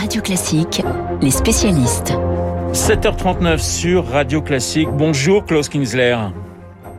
Radio Classique, les spécialistes. 7h39 sur Radio Classique. Bonjour Klaus Kinsler.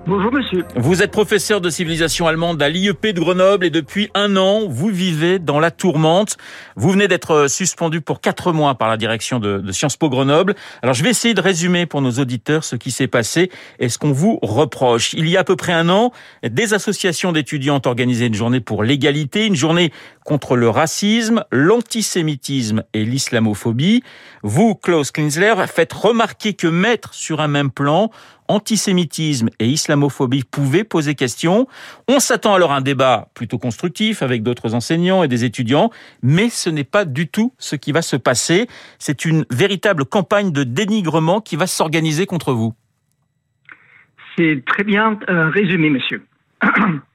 Bonjour monsieur. Vous êtes professeur de civilisation allemande à l'IEP de Grenoble et depuis un an, vous vivez dans la tourmente. Vous venez d'être suspendu pour quatre mois par la direction de, de, Sciences Po Grenoble. Alors je vais essayer de résumer pour nos auditeurs ce qui s'est passé et ce qu'on vous reproche. Il y a à peu près un an, des associations d'étudiants ont organisé une journée pour l'égalité, une journée contre le racisme, l'antisémitisme et l'islamophobie. Vous, Klaus Kinsler, faites remarquer que mettre sur un même plan antisémitisme et islamophobie pouvaient poser question. On s'attend alors à un débat plutôt constructif avec d'autres enseignants et des étudiants, mais ce n'est pas du tout ce qui va se passer. C'est une véritable campagne de dénigrement qui va s'organiser contre vous. C'est très bien euh, résumé, monsieur.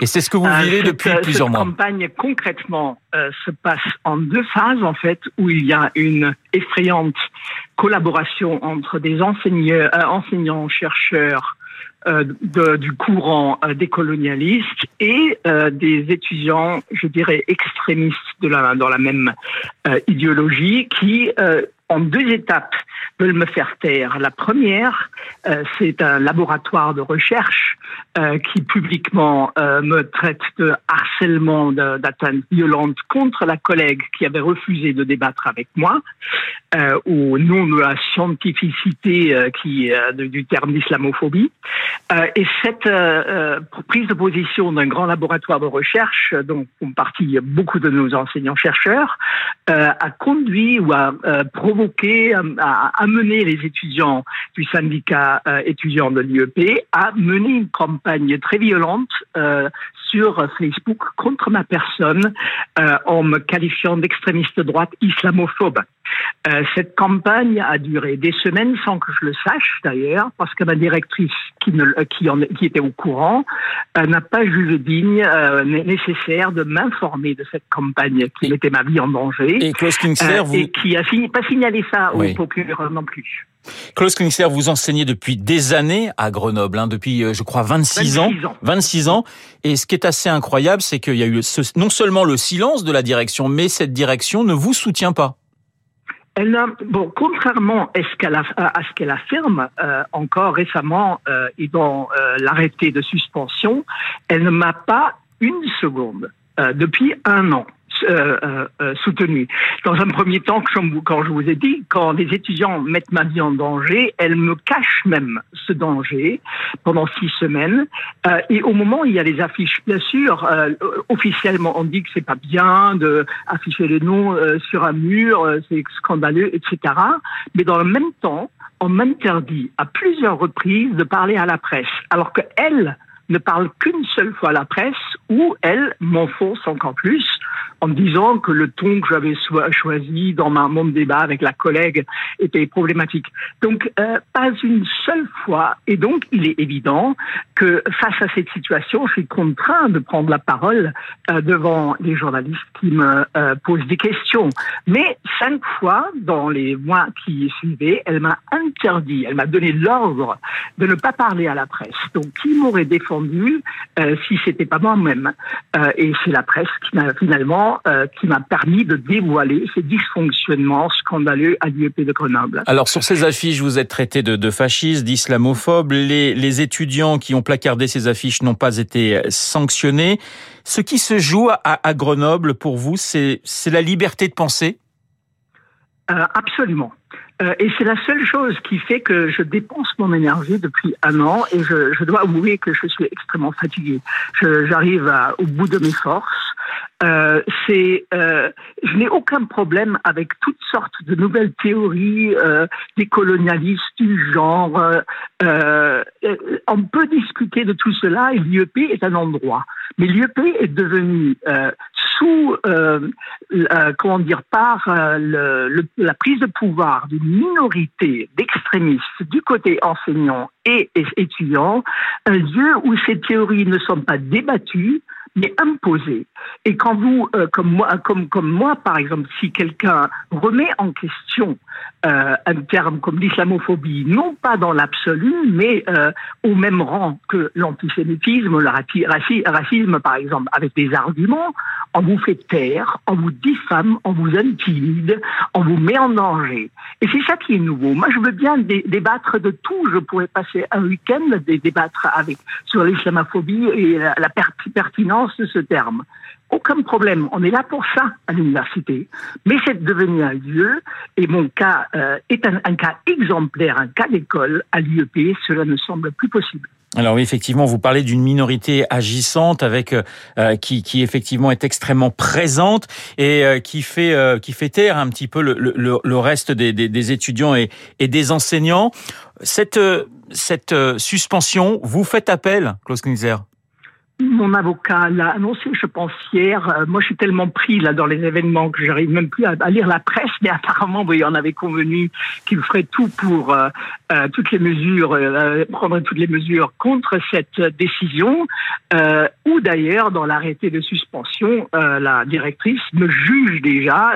Et c'est ce que vous vivez euh, depuis cette, plusieurs cette mois. campagne, concrètement, euh, se passe en deux phases, en fait, où il y a une effrayante collaboration entre des enseignants, euh, enseignants chercheurs euh, de, du courant euh, décolonialiste et des étudiants, je dirais, extrémistes de la, dans la même idéologie qui en deux étapes veulent me faire taire. La première, euh, c'est un laboratoire de recherche euh, qui publiquement euh, me traite de harcèlement, d'atteinte violente contre la collègue qui avait refusé de débattre avec moi, au nom de la scientificité qui du terme d'islamophobie. Et cette prise de position d'un grand laboratoire de recherche, dont font partie beaucoup de nos enseignants-chercheurs, a conduit ou a provoqué, a amené les étudiants du syndicat euh, étudiant de l'IEP à mener une campagne très violente euh, sur Facebook contre ma personne euh, en me qualifiant d'extrémiste de droite islamophobe. Euh, cette campagne a duré des semaines sans que je le sache d'ailleurs, parce que ma directrice qui, ne, qui, en, qui était au courant euh, n'a pas jugé digne euh, nécessaire de m'informer de cette campagne qui mettait ma vie en danger et, Kinsler, vous... et qui a pas signalé ça oui. au procureur non plus. Klaus Kinsler, vous enseignez depuis des années à Grenoble, hein, depuis, je crois, 26, 26 ans, ans. 26 ans. Et ce qui est assez incroyable, c'est qu'il y a eu ce, non seulement le silence de la direction, mais cette direction ne vous soutient pas. Elle a, bon, contrairement à ce qu'elle, affirme euh, encore récemment euh, et dans euh, l'arrêté de suspension, elle ne m'a pas une seconde depuis un an euh, euh, soutenu. Dans un premier temps, quand je vous ai dit, quand les étudiants mettent ma vie en danger, elles me cachent même ce danger pendant six semaines. Euh, et au moment où il y a les affiches, bien sûr, euh, officiellement, on dit que c'est pas bien de afficher les noms euh, sur un mur, c'est scandaleux, etc. Mais dans le même temps, on m'interdit à plusieurs reprises de parler à la presse, alors que elle ne parle qu'une seule fois à la presse, où elle m'enfonce encore plus en me disant que le ton que j'avais choisi dans ma, mon débat avec la collègue était problématique. Donc, euh, pas une seule fois. Et donc, il est évident que face à cette situation, je suis contraint de prendre la parole euh, devant les journalistes qui me euh, posent des questions. Mais cinq fois, dans les mois qui suivaient, elle m'a interdit, elle m'a donné l'ordre de ne pas parler à la presse. Donc, qui m'aurait défendu si c'était pas moi-même? Et c'est la presse qui m'a finalement euh, qui m'a permis de dévoiler ces dysfonctionnements scandaleux à l'IEP de Grenoble. Alors sur ces affiches, vous êtes traité de, de fasciste, d'islamophobe. Les, les étudiants qui ont placardé ces affiches n'ont pas été sanctionnés. Ce qui se joue à, à Grenoble, pour vous, c'est la liberté de penser? Euh, Absolument. Euh, et c'est la seule chose qui fait que je dépense mon énergie depuis un an et je, je dois avouer que je suis extrêmement fatigué. J'arrive au bout de mes forces. Euh, c'est, euh, je n'ai aucun problème avec toutes sortes de nouvelles théories euh, des colonialistes du genre. Euh, on peut discuter de tout cela et l'IEP est un endroit. Mais l'IEP est devenu sous, comment dire, par le, le, la prise de pouvoir d'une minorité d'extrémistes du côté enseignant et étudiant, un lieu où ces théories ne sont pas débattues, mais imposée. Et quand vous, euh, comme moi, comme moi, par exemple, si quelqu'un remet en question euh, un terme comme l'islamophobie, non pas dans l'absolu, mais euh, au même rang que l'antisémitisme, le racisme, par exemple, avec des arguments, on vous fait taire, on vous diffame, on vous intimide, on vous met en danger. Et c'est ça qui est nouveau. Moi, je veux bien débattre de tout. Je pourrais passer un week-end débattre avec sur l'islamophobie et la pertinence de ce terme. Aucun problème, on est là pour ça à l'université. Mais c'est devenu un lieu, et mon cas euh, est un, cas exemplaire, un cas d'école à l'IEP, cela ne semble plus possible. Alors oui, effectivement, vous parlez d'une minorité agissante avec euh, qui, qui effectivement est extrêmement présente et euh, qui fait euh, qui fait taire un petit peu le, le, reste des, des, étudiants et, des enseignants. Cette cette suspension, vous faites appel, Klaus Knizer? Mon avocat l'a annoncé, je pense, hier. Euh, moi, je suis tellement pris là dans les événements que j'arrive même plus à, lire la presse, mais apparemment, oui, on avait convenu qu'il ferait tout pour euh, euh, toutes les mesures, prendre toutes les mesures contre cette décision, ou d'ailleurs, dans l'arrêté de suspension, la directrice me juge déjà,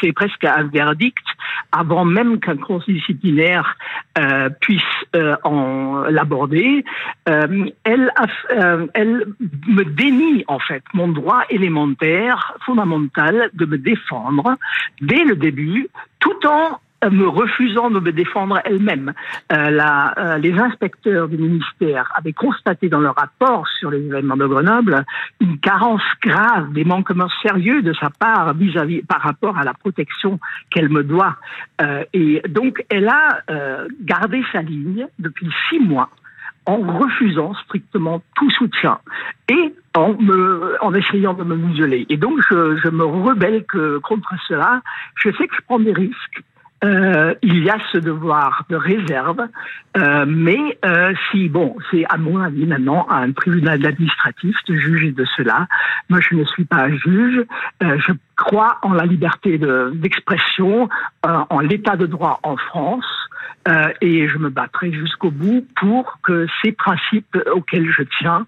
c'est presque un verdict, avant même qu'un conseil disciplinaire puisse en l'aborder. elle, a, elle me dénie en fait mon droit élémentaire, fondamental, de me défendre dès le début, tout en me refusant de me défendre elle-même. Euh, euh, les inspecteurs du ministère avaient constaté dans leur rapport sur les événements de Grenoble une carence grave, des manquements sérieux de sa part vis-à-vis par rapport à la protection qu'elle me doit. Euh, et donc, elle a gardé sa ligne depuis six mois en refusant strictement tout soutien et en, me, en essayant de me museler. Et donc, je, je me rebelle que, contre cela. Je sais que je prends des risques. Euh, il y a ce devoir de réserve, euh, mais euh, si, bon, c'est à mon avis maintenant à un tribunal administratif de juger de cela. Moi, je ne suis pas un juge. Euh, je crois en la liberté d'expression, euh, en l'état de droit en France. Euh, et je me battrai jusqu'au bout pour que ces principes auxquels je tiens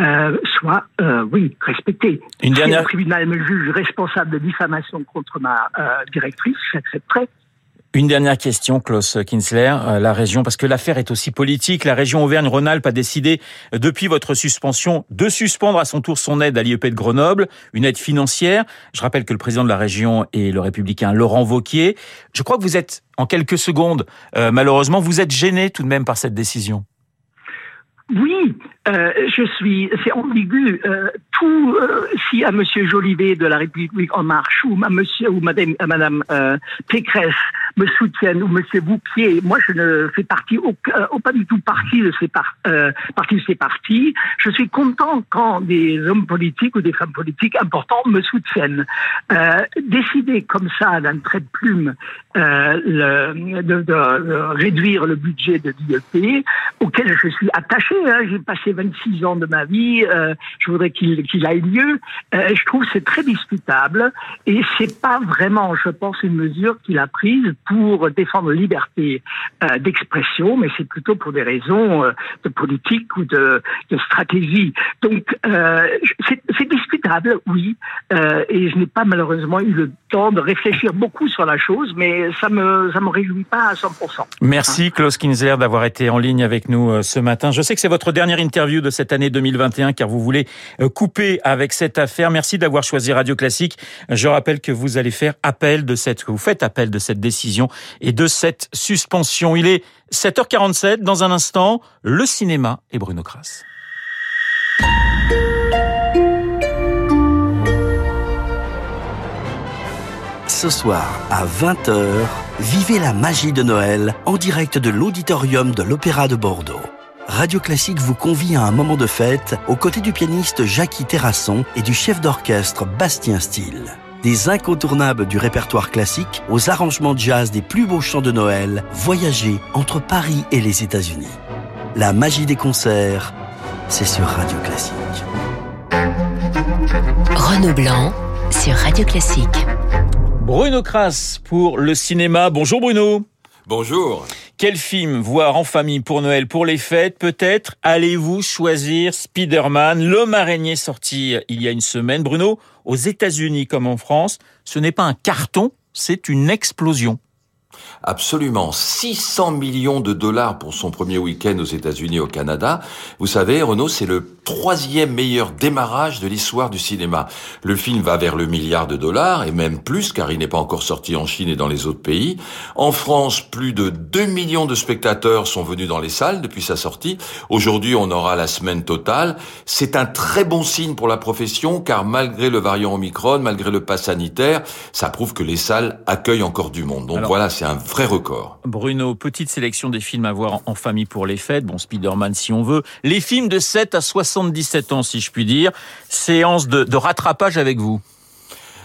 euh, soient, euh, oui, respectés. Une dernière... Si le tribunal me juge responsable de diffamation contre ma euh, directrice, j'accepterai. Une dernière question, Klaus Kinsler, euh, la région, parce que l'affaire est aussi politique. La région Auvergne-Rhône-Alpes a décidé, euh, depuis votre suspension, de suspendre à son tour son aide à l'IEP de Grenoble, une aide financière. Je rappelle que le président de la région est le républicain Laurent Vauquier. Je crois que vous êtes, en quelques secondes, euh, malheureusement, vous êtes gêné tout de même par cette décision. Oui, je suis, c'est ambigu. Tout, si à Monsieur Jolivet de la République en marche ou à Monsieur ou Madame, à Madame me soutiennent ou Monsieur Bouquier, moi je ne fais partie au, au pas du tout partie de ces par, partie de ces partis. Je suis content quand des hommes politiques ou des femmes politiques importantes me soutiennent. décider comme ça d'un trait de plume le, de, de, réduire le budget de l'IEP, auquel je suis attaché. Hein, J'ai passé 26 ans de ma vie, euh, je voudrais qu'il qu'il aille mieux. Euh, je trouve c'est très discutable et c'est pas vraiment, je pense, une mesure qu'il a prise pour défendre la liberté euh, d'expression, mais c'est plutôt pour des raisons euh, de politique ou de, de stratégie. Donc euh, c'est discutable, oui, euh, et je n'ai pas malheureusement eu le temps de réfléchir beaucoup sur la chose, mais ça me ça me réjouit pas à 100%. Merci Klaus Kinzer d'avoir été en ligne avec nous ce matin. Je sais que c'est votre dernière interview de cette année 2021 car vous voulez euh, couper avec cette affaire. Merci d'avoir choisi Radio Classique. Je rappelle que vous allez faire appel de cette, vous faites appel de cette décision et de cette suspension. Il est 7h47. Dans un instant, le cinéma et Bruno Kras. Ce soir à 20h, vivez la magie de Noël en direct de l'auditorium de l'Opéra de Bordeaux. Radio Classique vous convie à un moment de fête aux côtés du pianiste Jackie Terrasson et du chef d'orchestre Bastien Steele. Des incontournables du répertoire classique aux arrangements de jazz des plus beaux chants de Noël, voyagez entre Paris et les États-Unis. La magie des concerts, c'est sur Radio Classique. Renaud Blanc sur Radio Classique. Bruno Kras pour le cinéma. Bonjour Bruno. Bonjour. Quel film voir en famille pour Noël, pour les fêtes Peut-être? Allez-vous choisir Spider-Man, l'homme araignée sorti il y a une semaine. Bruno, aux États-Unis comme en France, ce n'est pas un carton, c'est une explosion. Absolument. 600 millions de dollars pour son premier week-end aux États-Unis et au Canada. Vous savez, Renault, c'est le troisième meilleur démarrage de l'histoire du cinéma. Le film va vers le milliard de dollars et même plus car il n'est pas encore sorti en Chine et dans les autres pays. En France, plus de 2 millions de spectateurs sont venus dans les salles depuis sa sortie. Aujourd'hui, on aura la semaine totale. C'est un très bon signe pour la profession car malgré le variant Omicron, malgré le pass sanitaire, ça prouve que les salles accueillent encore du monde. Donc voilà, c'est un vrai record. Bruno, petite sélection des films à voir en famille pour les fêtes. Bon, Spider-Man si on veut. Les films de 7 à 77 ans, si je puis dire. Séance de, de rattrapage avec vous.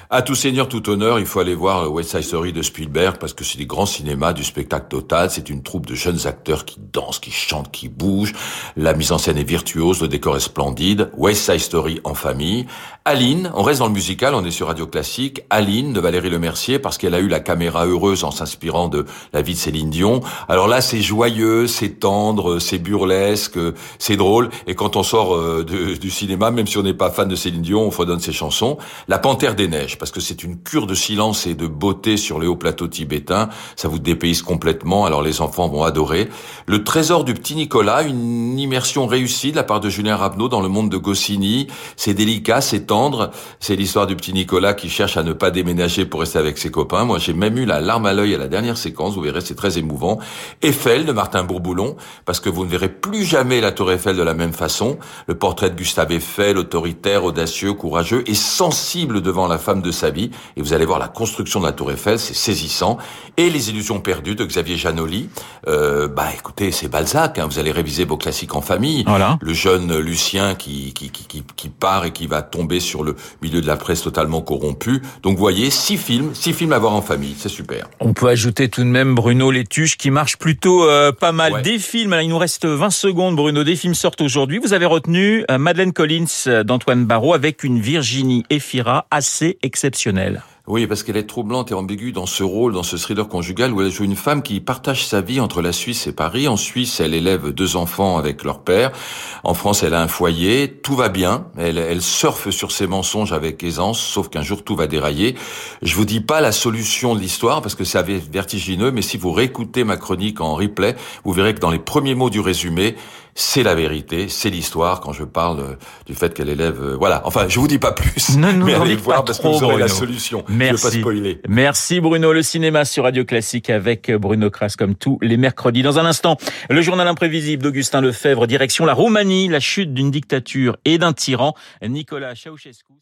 À tout seigneur, tout honneur, il faut aller voir West Side Story de Spielberg parce que c'est des grands cinémas du spectacle total. C'est une troupe de jeunes acteurs qui dansent, qui chantent, qui bougent. La mise en scène est virtuose, le décor est splendide. West Side Story en famille. Aline, on reste dans le musical, on est sur Radio Classique. Aline de Valérie Lemercier parce qu'elle a eu la caméra heureuse en s'inspirant de la vie de Céline Dion. Alors là, c'est joyeux, c'est tendre, c'est burlesque, c'est drôle. Et quand on sort euh, du cinéma, même si on n'est pas fan de Céline Dion, on fredonne ses chansons. La Panthère des Neiges parce que c'est une cure de silence et de beauté sur les hauts plateaux tibétains. Ça vous dépayse complètement, alors les enfants vont adorer. Le trésor du petit Nicolas, une immersion réussie de la part de Julien Rabneau dans le monde de Goscinny. C'est délicat, c'est tendre. C'est l'histoire du petit Nicolas qui cherche à ne pas déménager pour rester avec ses copains. Moi, j'ai même eu la larme à l'œil à la dernière séquence. Vous verrez, c'est très émouvant. Eiffel de Martin Bourboulon, parce que vous ne verrez plus jamais la tour Eiffel de la même façon. Le portrait de Gustave Eiffel, autoritaire, audacieux, courageux et sensible devant la femme de sa vie. Et vous allez voir la construction de la Tour Eiffel, c'est saisissant. Et les illusions perdues de Xavier Janoli. Euh, bah écoutez, c'est Balzac. Hein, vous allez réviser vos classiques en famille. Voilà. Le jeune Lucien qui, qui, qui, qui, part et qui va tomber sur le milieu de la presse totalement corrompu. Donc vous voyez, six films, six films à voir en famille, c'est super. On peut ajouter tout de même Bruno Létuche qui marche plutôt euh, pas mal. Ouais. Des films, il nous reste 20 secondes Bruno, des films sortent aujourd'hui. Vous avez retenu euh, Madeleine Collins euh, d'Antoine Barraud avec une Virginie Efira assez exceptionnelle. Oui, parce qu'elle est troublante et ambiguë dans ce rôle, dans ce thriller conjugal où elle joue une femme qui partage sa vie entre la Suisse et Paris. En Suisse, elle élève deux enfants avec leur père. En France, elle a un foyer. Tout va bien. Elle, elle surfe sur ses mensonges avec aisance, sauf qu'un jour tout va dérailler. Je vous dis pas la solution de l'histoire parce que c'est vertigineux, mais si vous réécoutez ma chronique en replay, vous verrez que dans les premiers mots du résumé, c'est la vérité, c'est l'histoire quand je parle du fait qu'elle élève. Voilà. Enfin, je vous dis pas plus. Non, non, mais allez voir parce que vous aurez Bruno. la solution. Merci. Je veux pas spoiler. Merci Bruno. Le cinéma sur Radio Classique avec Bruno Kras comme tous les mercredis. Dans un instant, le journal imprévisible d'Augustin Lefebvre, direction la Roumanie, la chute d'une dictature et d'un tyran, Nicolas Ceausescu.